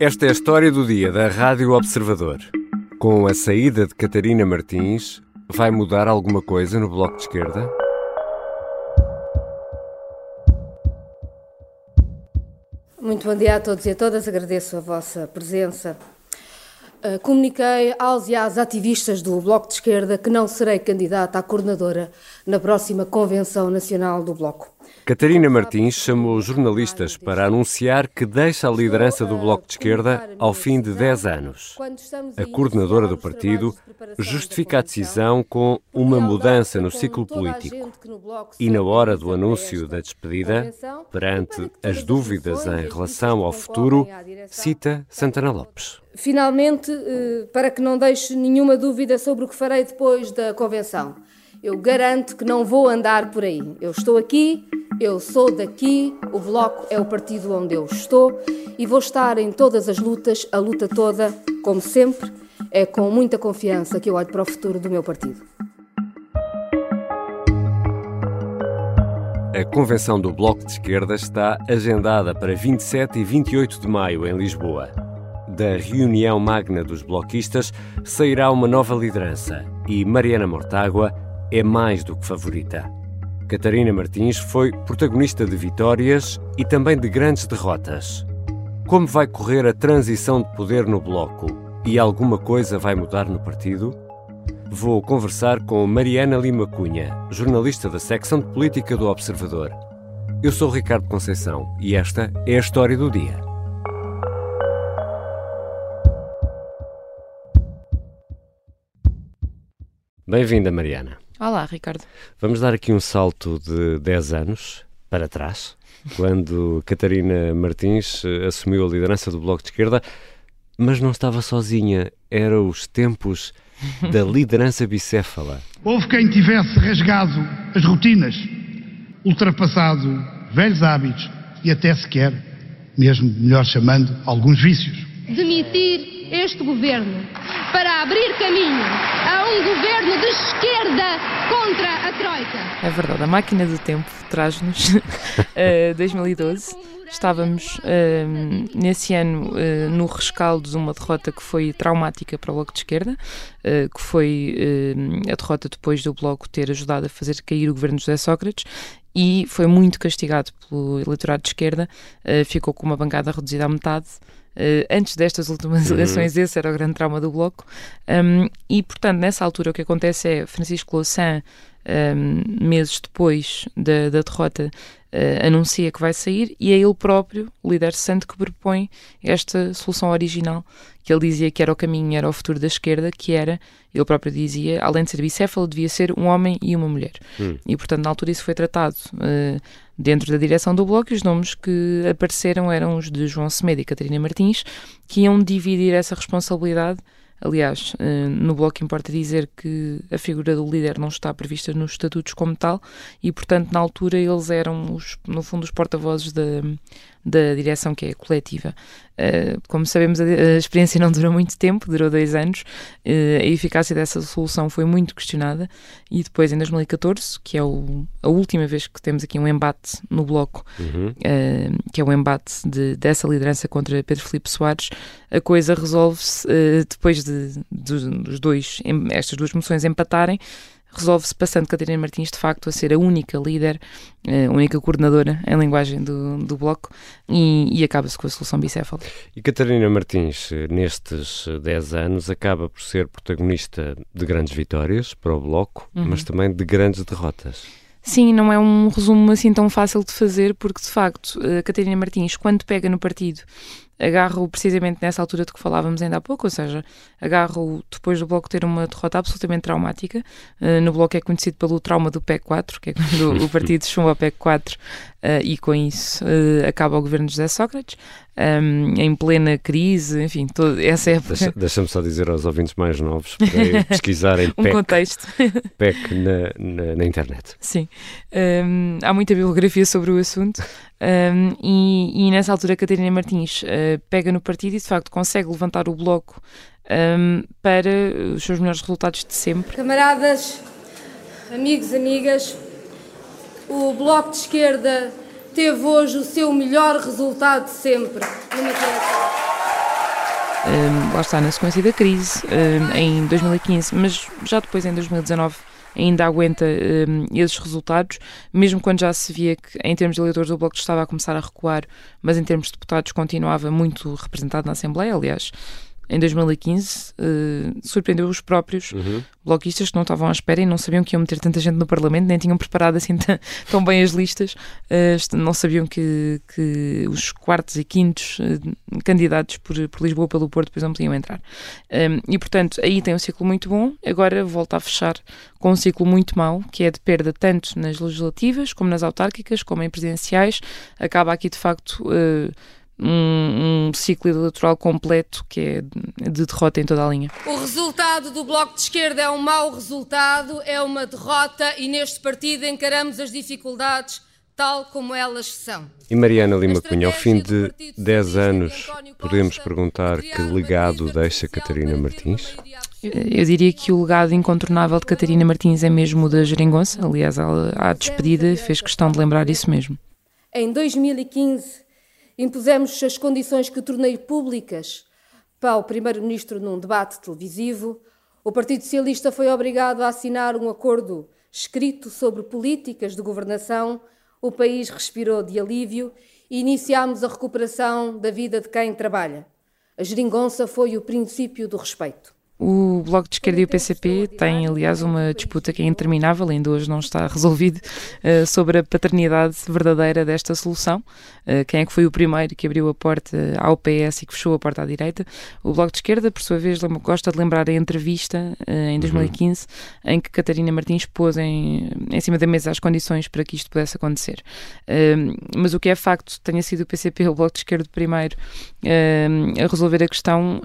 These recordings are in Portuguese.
Esta é a história do dia da Rádio Observador. Com a saída de Catarina Martins, vai mudar alguma coisa no Bloco de Esquerda? Muito bom dia a todos e a todas, agradeço a vossa presença. Uh, comuniquei aos e às ativistas do Bloco de Esquerda que não serei candidata à coordenadora na próxima Convenção Nacional do Bloco. Catarina Martins chamou jornalistas para anunciar que deixa a liderança do Bloco de Esquerda ao fim de 10 anos. A coordenadora do partido justifica a decisão com uma mudança no ciclo político. E na hora do anúncio da despedida, perante as dúvidas em relação ao futuro, cita Santana Lopes. Finalmente, eh, para que não deixe nenhuma dúvida sobre o que farei depois da convenção, eu garanto que não vou andar por aí. Eu estou aqui eu sou daqui, o Bloco é o partido onde eu estou e vou estar em todas as lutas, a luta toda, como sempre, é com muita confiança que eu olho para o futuro do meu partido. A convenção do Bloco de Esquerda está agendada para 27 e 28 de maio em Lisboa. Da reunião magna dos bloquistas sairá uma nova liderança e Mariana Mortágua é mais do que favorita. Catarina Martins foi protagonista de vitórias e também de grandes derrotas. Como vai correr a transição de poder no Bloco e alguma coisa vai mudar no partido? Vou conversar com Mariana Lima Cunha, jornalista da secção de política do Observador. Eu sou Ricardo Conceição e esta é a história do dia. Bem-vinda, Mariana. Olá, Ricardo. Vamos dar aqui um salto de 10 anos para trás, quando Catarina Martins eh, assumiu a liderança do Bloco de Esquerda, mas não estava sozinha, eram os tempos da liderança bicéfala. Houve quem tivesse rasgado as rotinas, ultrapassado velhos hábitos e até sequer, mesmo melhor chamando, alguns vícios. Demitir este governo para abrir caminho a um governo de esquerda contra a Troika. É verdade, a máquina do tempo traz-nos uh, 2012. Estávamos uh, nesse ano uh, no rescaldo de uma derrota que foi traumática para o Bloco de Esquerda, uh, que foi a derrota depois do Bloco ter ajudado a fazer cair o governo de José Sócrates e foi muito castigado pelo eleitorado de esquerda, ficou com uma bancada reduzida à metade. Uh, antes destas últimas uhum. eleições, esse era o grande trauma do Bloco. Um, e, portanto, nessa altura, o que acontece é Francisco Louçã, um, meses depois da, da derrota, uh, anuncia que vai sair e é ele próprio, o líder santo, que propõe esta solução original, que ele dizia que era o caminho, era o futuro da esquerda, que era, ele próprio dizia, além de ser bicéfalo, devia ser um homem e uma mulher. Hum. E, portanto, na altura isso foi tratado uh, dentro da direção do Bloco e os nomes que apareceram eram os de João Semedo e Catarina Martins, que iam dividir essa responsabilidade Aliás, eh, no bloco importa dizer que a figura do líder não está prevista nos estatutos como tal e, portanto, na altura eles eram, os, no fundo, os porta-vozes da, da direção que é coletiva. Uh, como sabemos, a, experiência não durou muito tempo, durou dois anos. Uh, a eficácia dessa solução foi muito questionada e depois, em 2014, que é o, a última vez que temos aqui um embate no Bloco, uhum. uh, que é o embate de, dessa liderança contra Pedro Filipe Soares, a coisa resolve-se depois de, de, dos dois, estas duas moções empatarem, resolve-se passando Catarina Martins de facto a ser a única líder, eh, a única coordenadora em linguagem do, do Bloco e, e acaba-se com a solução bicéfala. E Catarina Martins, eh, nestes 10 anos, acaba por ser protagonista de grandes vitórias para o Bloco, uhum. mas também de grandes derrotas. Sim, não é um resumo assim tão fácil de fazer, porque de facto a Catarina Martins, quando pega no partido agarro precisamente nessa altura de que falávamos ainda há pouco, ou seja, agarro depois do Bloco ter uma derrota absolutamente traumática. Uh, no Bloco é conhecido pelo trauma do PEC 4, que é quando o partido chumba o PEC 4 uh, e com isso uh, acaba o governo de José Sócrates, um, em plena crise, enfim, todo, essa época. Deixa, Deixa-me só dizer aos ouvintes mais novos para pesquisarem um PEC, contexto. PEC na, na, na internet. Sim, um, há muita bibliografia sobre o assunto. Um, e, e, nessa altura Catarina Martins uh, pega no partido e de facto consegue levantar o bloco um, para os seus melhores resultados de sempre. Camaradas, amigos, amigas, o Bloco de Esquerda teve hoje o seu melhor resultado de sempre numa um, lá está, na sequência da crise, um, em 2015, mas já depois em 2019 ainda aguenta um, esses resultados, mesmo quando já se via que, em termos de eleitores, o Bloco estava a começar a recuar, mas em termos de deputados continuava muito representado na Assembleia. Aliás, em 2015, uh, surpreendeu os próprios uhum. bloquistas que não estavam à espera e não sabiam que iam meter tanta gente no Parlamento, nem tinham preparado assim tão bem as listas, uh, não sabiam que, que os quartos e quintos uh, candidatos por, por Lisboa pelo Porto depois não podiam entrar. Um, e, portanto, aí tem um ciclo muito bom, agora volta a fechar com um ciclo muito mau, que é de perda tanto nas legislativas, como nas autárquicas, como em presidenciais. Acaba aqui, de facto um, um, ciclo eleitoral completo que é de derrota em toda a linha. O resultado do Bloco de Esquerda é um mau resultado, é uma derrota e neste partido encaramos as dificuldades tal como elas são. E Mariana Lima Cunha, ao fim de 10 anos, podemos perguntar que legado deixa Catarina Martins? Eu diria que o legado incontornável de Catarina Martins é mesmo o da Geringonça. Aliás, ela, à despedida, fez questão de lembrar isso mesmo. Em 2015, impusemos as condições que tornei públicas para o Primeiro-Ministro num debate televisivo. O Partido Socialista foi obrigado a assinar um acordo escrito sobre políticas de governação. O país respirou de alívio e iniciámos a recuperação da vida de quem trabalha. A geringonça foi o princípio do respeito. O Bloco de Esquerda e o PCP têm, aliás, uma disputa que é interminável, ainda hoje não está resolvido, uh, sobre a paternidade verdadeira desta solução. Uh, quem é que foi o primeiro que abriu a porta ao PS e que fechou a porta à direita? O Bloco de Esquerda, por sua vez, gosta de lembrar a entrevista uh, em 2015 uhum. em que Catarina Martins pôs em, em cima da mesa as condições para que isto pudesse acontecer. mas o que é facto, tenha sido o PCP ou o Bloco de Esquerda primeiro a resolver a questão,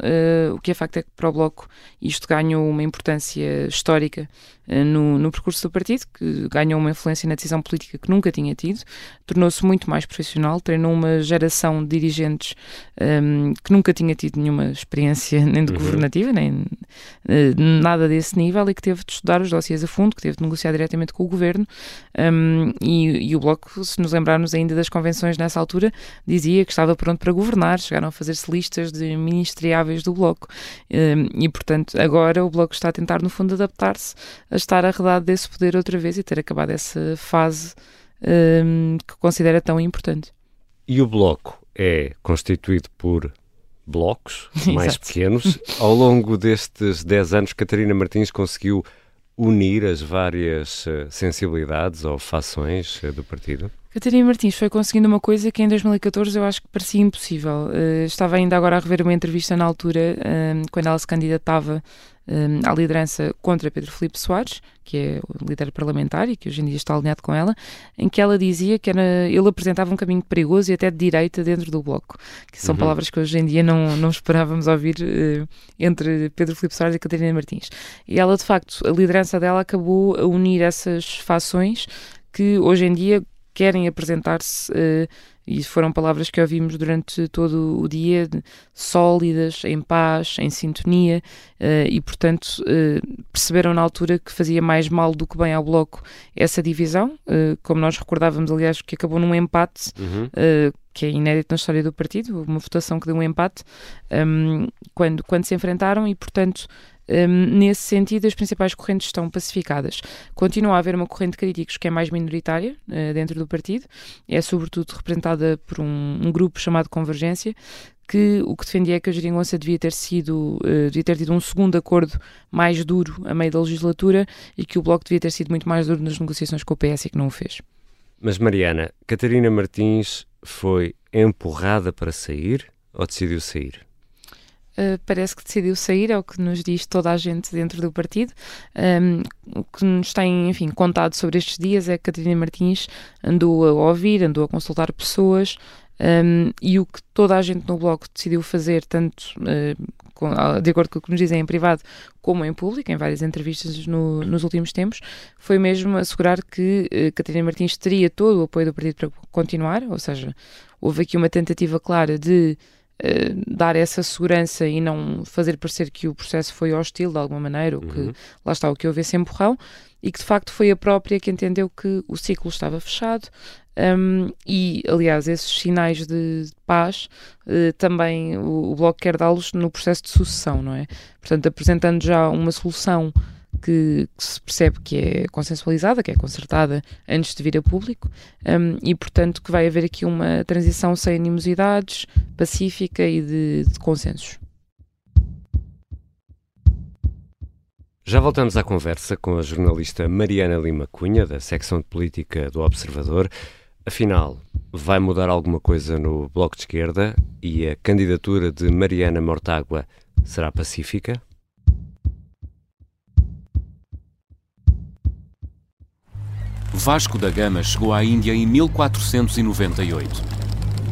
o que é facto é que para o Bloco isto ganhou uma importância histórica no, no, percurso do partido, que ganhou uma influência na decisão política que nunca tinha tido, tornou-se muito mais profissional, treinou uma geração de dirigentes um, ehm, que nunca tinha tido nenhuma experiência nem de uhum. governativa, nem uh, nada desse nível, e que teve de estudar os dossiês a fundo, que teve de negociar diretamente com o governo. Um, ehm, e, e, o Bloco, se nos lembrarmos ainda das convenções nessa altura, dizia que estava pronto para governar, chegaram a fazer-se listas de ministriáveis do Bloco. Um, ehm, e, portanto, agora o Bloco está a tentar, no fundo, adaptar-se a estar arredado desse poder outra vez e ter acabado essa fase um, que considera tão importante. E o bloco é constituído por blocos mais pequenos. Ao longo destes 10 anos, Catarina Martins conseguiu unir as várias uh, sensibilidades ou fações uh, do partido? Catarina Martins foi conseguindo uma coisa que em 2014 eu acho que parecia impossível. Uh, estava ainda agora a rever uma entrevista na altura, quando ela se candidatava um, à liderança contra Pedro Filipe Soares, que é o líder parlamentar e que hoje em dia está alinhado com ela, em que ela dizia que era, ele apresentava um caminho perigoso e até de direita dentro do Bloco, que são uhum. palavras que hoje em dia não, não esperávamos ouvir uh, entre Pedro Filipe Soares e Catarina Martins. E ela, de facto, a liderança dela acabou a unir essas fações que hoje em dia querem apresentar-se uh, e foram palavras que ouvimos durante todo o dia, sólidas, em paz, em sintonia, uh, e portanto uh, perceberam na altura que fazia mais mal do que bem ao Bloco essa divisão, como nós recordávamos, aliás, que acabou num empate, uhum. que é inédito na história do partido, uma votação que deu um empate, um, quando, quando se enfrentaram, e portanto um, nesse sentido, as principais correntes estão pacificadas. Continua a haver uma corrente de críticos que é mais minoritária uh, dentro do partido, é sobretudo representada por um, um, grupo chamado Convergência, que o que defendia é que a Geringonça devia ter sido, uh, devia ter tido um segundo acordo mais duro a meio da legislatura e que o Bloco devia ter sido muito mais duro nas negociações com o PS e que não o fez. Mas Mariana, Catarina Martins foi empurrada para sair ou decidiu sair? Uh, parece que decidiu sair, é o que nos diz toda a gente dentro do partido. Um, o que nos tem, enfim, contado sobre estes dias é que Catarina Martins andou a ouvir, andou a consultar pessoas um, e o que toda a gente no Bloco decidiu fazer, tanto uh, com, de acordo com o que nos dizem em privado, como em público, em várias entrevistas no, nos últimos tempos, foi mesmo assegurar que uh, Catarina Martins teria todo o apoio do partido para continuar, ou seja, houve aqui uma tentativa clara de eh, dar essa segurança e não fazer parecer que o processo foi hostil de alguma maneira, ou que uhum. lá está, o que houve esse empurrão. e que de facto foi a própria que entendeu que o ciclo estava fechado. Um, e, aliás, esses sinais de paz uh, também o, o Bloco quer dá-los no processo de sucessão, não é? Portanto, apresentando já uma solução que, que, se percebe que é consensualizada, que é concertada antes de vir a público, um, e portanto que vai haver aqui uma transição sem animosidades, pacífica e de, de consensos. Já voltamos à conversa com a jornalista Mariana Lima Cunha, da secção de política do Observador. Afinal, vai mudar alguma coisa no Bloco de Esquerda e a candidatura de Mariana Mortágua será pacífica? Vasco da Gama chegou à Índia em 1498.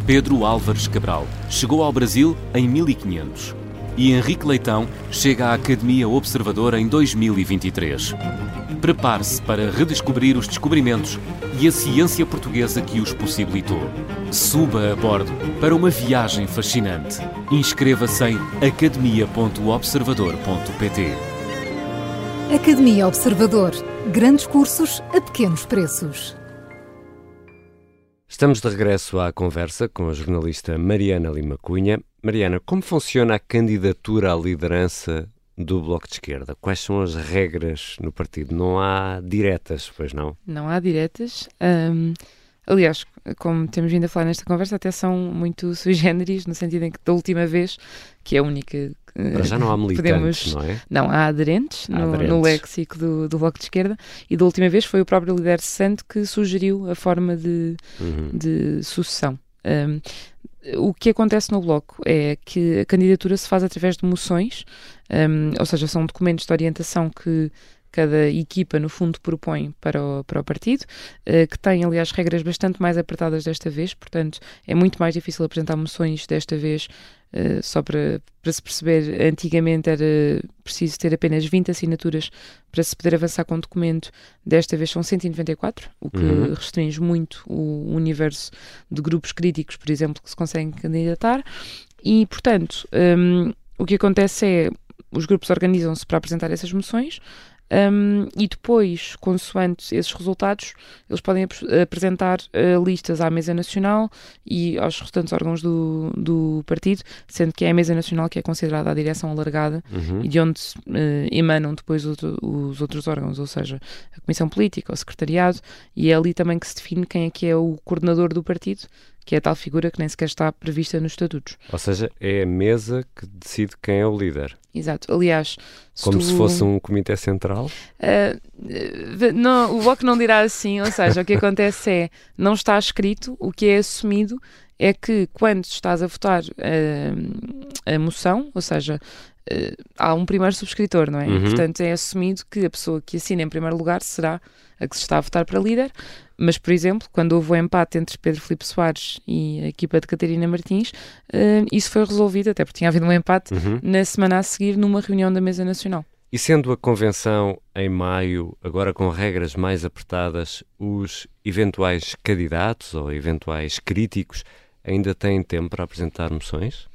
Pedro Álvares Cabral chegou ao Brasil em 1500 e Henrique Leitão chega à Academia Observadora em 2023. Prepare-se para redescobrir os descobrimentos e a ciência portuguesa que os possibilitou. Suba a bordo para uma viagem fascinante. Inscreva-se em academia.observador.pt. Academia Observador. Grandes cursos a pequenos preços. Estamos de regresso à conversa com a jornalista Mariana Lima Cunha. Mariana, como funciona a candidatura à liderança do Bloco de Esquerda? Quais são as regras no partido? Não há diretas, pois não? Não há diretas. Um, aliás, como temos vindo a falar nesta conversa, até são muito sui generis, no sentido em que da última vez, que é a única para já não há militantes, podemos, não é? Não, há aderentes, há no, aderentes. no, léxico do, do Bloco de Esquerda e da última vez foi o próprio líder santo que sugeriu a forma de, uhum. de sucessão. Um, o que acontece no Bloco é que a candidatura se faz através de moções, um, ou seja, são documentos de orientação que cada equipa, no fundo, propõe para o, para o partido, uh, que tem, aliás, regras bastante mais apertadas desta vez, portanto, é muito mais difícil apresentar moções desta vez Uh, só para, para se perceber, antigamente era preciso ter apenas 20 assinaturas para se poder avançar com o documento. Desta vez são 194, o que uhum. restringe muito o universo de grupos críticos, por exemplo, que se conseguem candidatar. E, portanto, um, o que acontece é os grupos organizam-se para apresentar essas moções, um, e depois, consoante esses resultados, eles podem ap apresentar uh, listas à Mesa Nacional e aos restantes órgãos do, do partido, sendo que é a Mesa Nacional que é considerada a direção alargada uhum. e de onde uh, emanam depois outro, os outros órgãos, ou seja, a Comissão Política, o Secretariado, e é ali também que se define quem é que é o coordenador do partido que é a tal figura que nem sequer está prevista nos estatutos. Ou seja, é a mesa que decide quem é o líder. Exato. Aliás, se como tu... se fosse um comitê central. Uh, não, o Bloco não dirá assim, ou seja, o que acontece é não está escrito, o que é assumido é que quando estás a votar uh, a moção, ou seja, uh, há um primeiro subscritor, não é? Uhum. Portanto, é assumido que a pessoa que assina em primeiro lugar será a que se está a votar para líder. Mas, por exemplo, quando houve o empate entre Pedro Filipe Soares e a equipa de Catarina Martins, uh, isso foi resolvido, até porque tinha havido um empate uhum. na semana a seguir numa reunião da Mesa Nacional. E sendo a convenção em maio, agora com regras mais apertadas, os eventuais candidatos ou eventuais críticos ainda têm tempo para apresentar moções?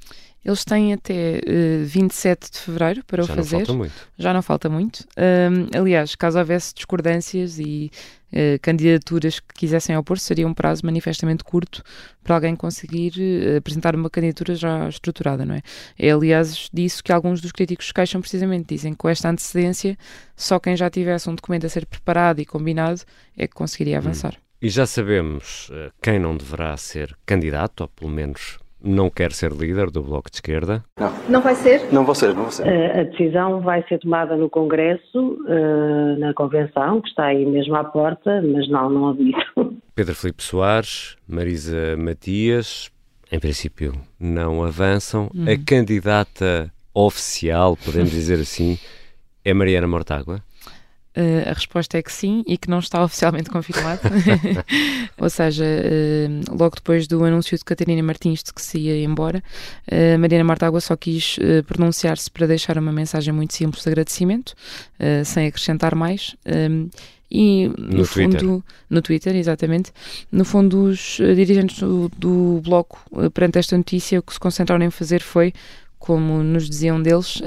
Eles têm até uh, eh, 27 de fevereiro para Já o fazer. Já não falta muito. Já não falta muito. Um, aliás, caso houvesse discordâncias e uh, candidaturas que quisessem opor, seria um prazo manifestamente curto para alguém conseguir uh, apresentar uma candidatura já estruturada, não é? É, aliás, disso que alguns dos críticos queixam precisamente. Dizem que com esta antecedência, só quem já tivesse um documento a ser preparado e combinado é que conseguiria hum. avançar. Hum. E já sabemos quem não deverá ser candidato, ou pelo menos não quer ser líder do Bloco de Esquerda? Não. Não vai ser? Não vou ser, não vou ser. A decisão vai ser tomada no Congresso, eh, na Convenção, que está aí mesmo à porta, mas não, não aviso. Pedro Filipe Soares, Marisa Matias, em princípio não avançam. Uhum. A candidata oficial, podemos dizer assim, é Mariana Mortágua? Uh, a resposta é que sim e que não está oficialmente confirmado. Ou seja, uh, logo depois do anúncio de Catarina Martins de que se ia embora, uh, Mariana Martágua só quis pronunciar-se para deixar uma mensagem muito simples de agradecimento, sem acrescentar mais. Um, e no, no fundo, Twitter. no Twitter, exatamente, no fundo, os dirigentes do, do Bloco, perante esta notícia, o que se concentraram em fazer foi, como nos diziam deles,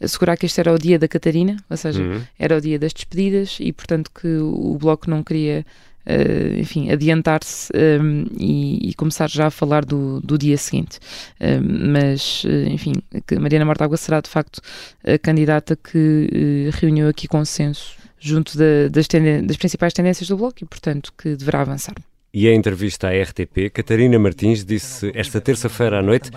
assegurar que este era o dia da Catarina, ou seja, uhum. era o dia das despedidas e, portanto, que o Bloco não queria uh, enfim, adiantar-se um, ehm, e, e, começar já a falar do, do dia seguinte. Uh, mas, uh, enfim, que Mariana Mortágua será de facto a candidata que reuniu aqui consenso junto da, das, das principais tendências do Bloco e, portanto, que deverá avançar. E em entrevista à RTP, Catarina Martins disse esta terça-feira à noite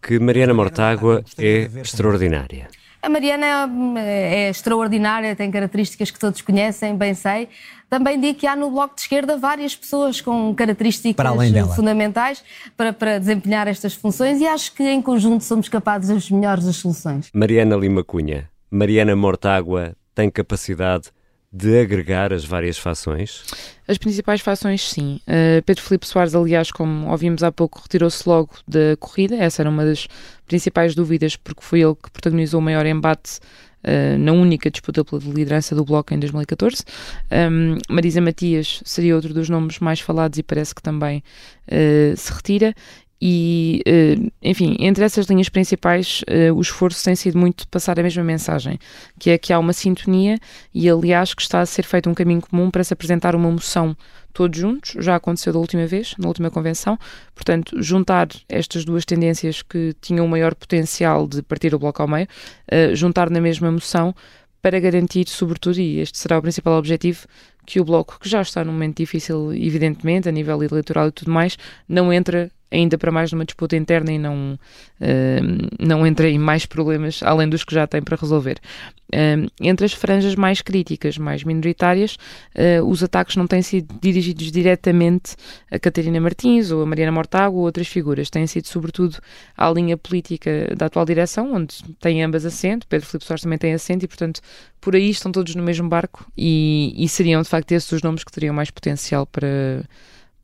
que Mariana Mortágua é extraordinária. A Mariana é extraordinária, tem características que todos conhecem, bem sei. Também digo que há no Bloco de Esquerda várias pessoas com características para fundamentais para, para desempenhar estas funções e acho que em conjunto somos capazes das melhores das soluções. Mariana Lima Cunha, Mariana Mortágua tem capacidade de agregar as várias fações? As principais fações, sim. Uh, Pedro Filipe Soares, aliás, como ouvimos há pouco, retirou-se logo da corrida. Essa era uma das principais dúvidas, porque foi ele que protagonizou o maior embate uh, na única disputa pela liderança do Bloco em 2014. Um, Marisa Matias seria outro dos nomes mais falados e parece que também uh, se retira. E, uh, enfim, entre essas linhas principais, uh, o esforço tem sido muito passar a mesma mensagem, que é que há uma sintonia e, aliás, que está a ser feito um caminho comum para se apresentar uma moção todos juntos, já aconteceu da última vez, na última convenção, portanto, juntar estas duas tendências que tinham maior potencial de partir o bloco ao meio, uh, juntar na mesma moção para garantir, sobretudo, e este será o principal objetivo, que o Bloco, que já está num momento difícil, evidentemente, a nível eleitoral e tudo mais, não entra ainda para mais numa disputa interna e não, uh, não entra em mais problemas além dos que já tem para resolver. Uh, entre as franjas mais críticas, mais minoritárias, uh, os ataques não têm sido dirigidos diretamente a Catarina Martins ou a Mariana Mortágua ou outras figuras, têm sido sobretudo à linha política da atual direção, onde têm ambas assento, Pedro Filipe Soares também tem assento e, portanto, por aí estão todos no mesmo barco e, e seriam, de facto, esses os nomes que teriam mais potencial para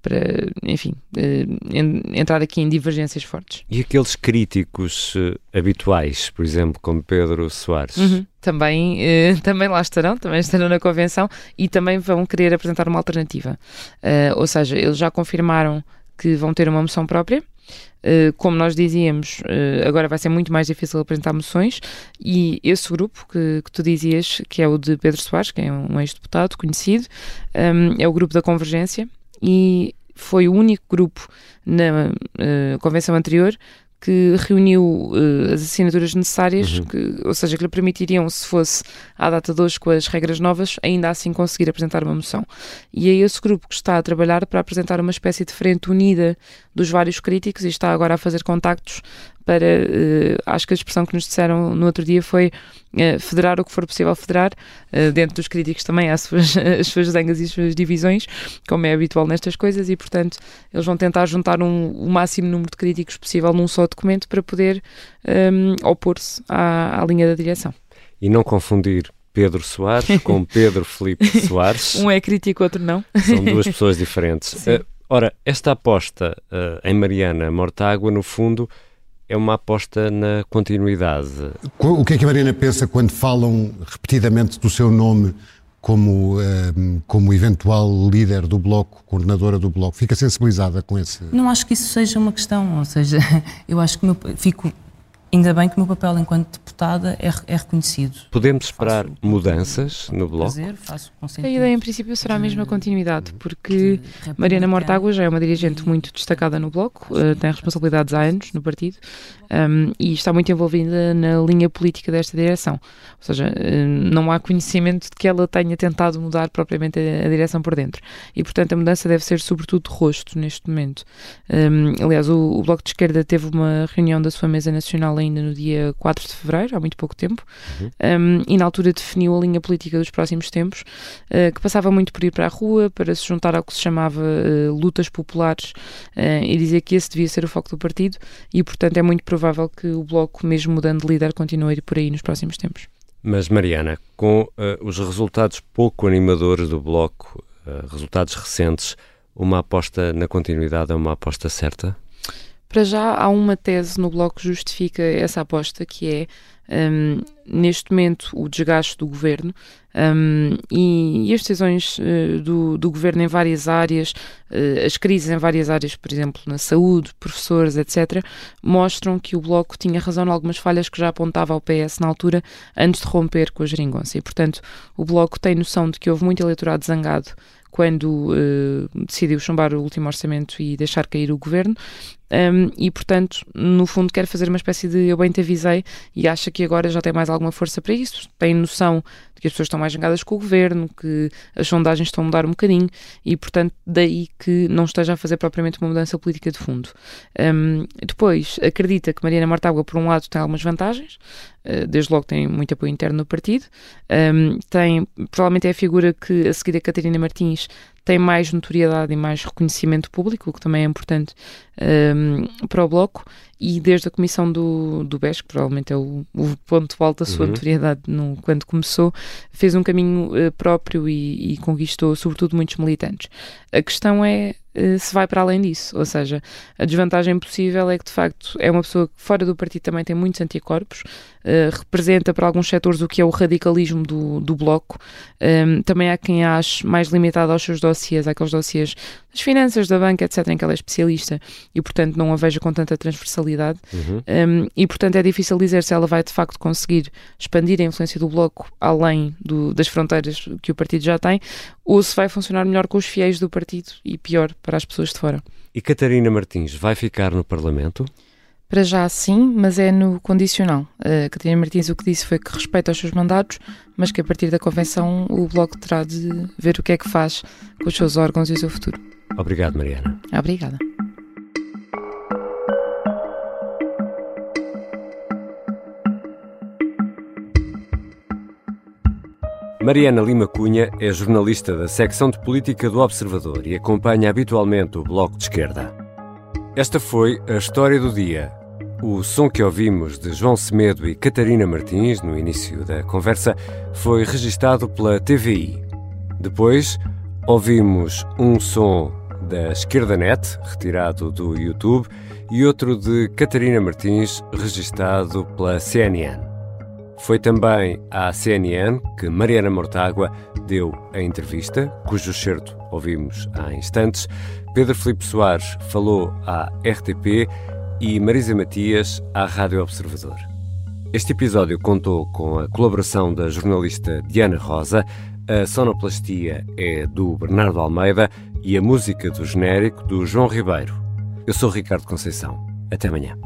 para, enfim, uh, entrar aqui em divergências fortes. E aqueles críticos uh, habituais, por exemplo, como Pedro Soares? Uhum. Também, uh, também lá estarão, também estarão na convenção e também vão querer apresentar uma alternativa. ou seja, eles já confirmaram que vão ter uma moção própria. Como nós dizíamos, agora vai ser muito mais difícil apresentar moções e esse grupo que, que, tu dizias, que é o de Pedro Soares, que é um ex-deputado conhecido, é o grupo da Convergência, e foi o único grupo na uh, convenção anterior que reuniu uh, as assinaturas necessárias, uhum. que, ou seja, que lhe permitiriam, se fosse à data de hoje com as regras novas, ainda assim conseguir apresentar uma moção. E é esse grupo que está a trabalhar para apresentar uma espécie de frente unida dos vários críticos e está agora a fazer contactos para, uh, acho que a expressão que nos disseram no outro dia foi uh, federar o que for possível federar, uh, dentro dos críticos também há as suas, as suas zangas e as suas divisões, como é habitual nestas coisas, e portanto eles vão tentar juntar um, o máximo número de críticos possível num só documento para poder um, opor-se à, à linha da direção. E não confundir Pedro Soares com Pedro Felipe Soares. um é crítico, outro não. São duas pessoas diferentes. Uh, ora, esta aposta uh, em Mariana Mortágua, no fundo, é uma aposta na continuidade. O que é que a Mariana pensa quando falam repetidamente do seu nome como, ehm, como eventual líder do Bloco, coordenadora do Bloco? Fica sensibilizada com esse... Não acho que isso seja uma questão, ou seja, eu acho que fico Ainda bem que o meu papel enquanto deputada é, é reconhecido. Podemos esperar faço, mudanças no Bloco? Prazer, faço a ideia, em princípio, será a mesma continuidade, porque Mariana Mortágua já é uma dirigente muito destacada no Bloco, uh, tem responsabilidades há anos no partido um, e está muito envolvida na linha política desta direção. Ou seja, uh, não há conhecimento de que ela tenha tentado mudar propriamente a, a, direção por dentro. E, portanto, a mudança deve ser, sobretudo, de rosto neste momento. Um, aliás, o, o Bloco de Esquerda teve uma reunião da sua mesa nacional ainda no dia 4 de fevereiro, há muito pouco tempo, uhum. um, e na altura definiu a linha política dos próximos tempos, uh, que passava muito por ir para a rua, para se juntar ao que se chamava uh, lutas populares uh, e dizer que esse devia ser o foco do partido, e portanto é muito provável que o Bloco, mesmo mudando de líder, continue a ir por aí nos próximos tempos. Mas, Mariana, com os resultados pouco animadores do Bloco, resultados recentes, uma aposta na continuidade é uma aposta certa? Para já há uma tese no Bloco que justifica essa aposta, que é um, neste momento o desgaste do governo um, e, e, as decisões uh, do, do, governo em várias áreas, uh, as crises em várias áreas, por exemplo, na saúde, professores, etc., mostram que o Bloco tinha razão em algumas falhas que já apontava ao PS na altura, antes de romper com a geringonça. E, portanto, o Bloco tem noção de que houve muito eleitorado zangado quando uh, decidiu chumbar o último orçamento e deixar cair o governo. Um, e, portanto, no fundo, quer fazer uma espécie de eu bem te avisei e acha que agora já tem mais alguma força para isso, tem noção de que as pessoas estão mais zangadas com o governo, que as sondagens estão a mudar um bocadinho e, portanto, daí que não esteja a fazer propriamente uma mudança política de fundo. Um, depois, acredita que Mariana Mortágua, por um lado, tem algumas vantagens, uh, desde logo tem muito apoio interno no partido, um, tem, provavelmente é a figura que, a seguir a Catarina Martins, tem mais notoriedade e mais reconhecimento público, o que também é importante um, para o Bloco, e desde a comissão do, do BES, que provavelmente é o, o ponto alto da sua uhum. notoriedade no, quando começou, fez um caminho uh, próprio e, e, conquistou, sobretudo, muitos militantes. A questão é se vai para além disso, ou seja, a desvantagem possível é que, de facto, é uma pessoa que fora do partido também tem muitos anticorpos, uh, representa para alguns setores o que é o radicalismo do, do Bloco, um, também há quem ache mais limitado aos seus dossiês, aqueles dossiês das finanças, da banca, etc., em que ela é especialista, e, portanto, não a vejo com tanta transversalidade uhum. um, e portanto é difícil dizer se ela vai de facto conseguir expandir a influência do Bloco além do, das fronteiras que o partido já tem, ou se vai funcionar melhor com os fiéis do partido e pior para as pessoas de fora. E Catarina Martins vai ficar no Parlamento? Para já sim, mas é no condicional. A Catarina Martins o que disse foi que respeita os seus mandatos, mas que a partir da convenção o Bloco terá de ver o que é que faz com os seus órgãos e o seu futuro. Obrigado, Mariana. Obrigada. Mariana Lima Cunha é jornalista da secção de política do Observador e acompanha habitualmente o Bloco de Esquerda. Esta foi a história do dia. O som que ouvimos de João Semedo e Catarina Martins no início da conversa foi registado pela TVI. Depois, ouvimos um som da Esquerda Net, retirado do YouTube, e outro de Catarina Martins, registado pela CNN. Foi também à CNN que Mariana Mortágua deu a entrevista, cujo certo ouvimos há instantes. Pedro Filipe Soares falou à RTP e Marisa Matias à Rádio Observador. Este episódio contou com a colaboração da jornalista Diana Rosa, a sonoplastia é do Bernardo Almeida e a música do genérico do João Ribeiro. Eu sou Ricardo Conceição. Até amanhã.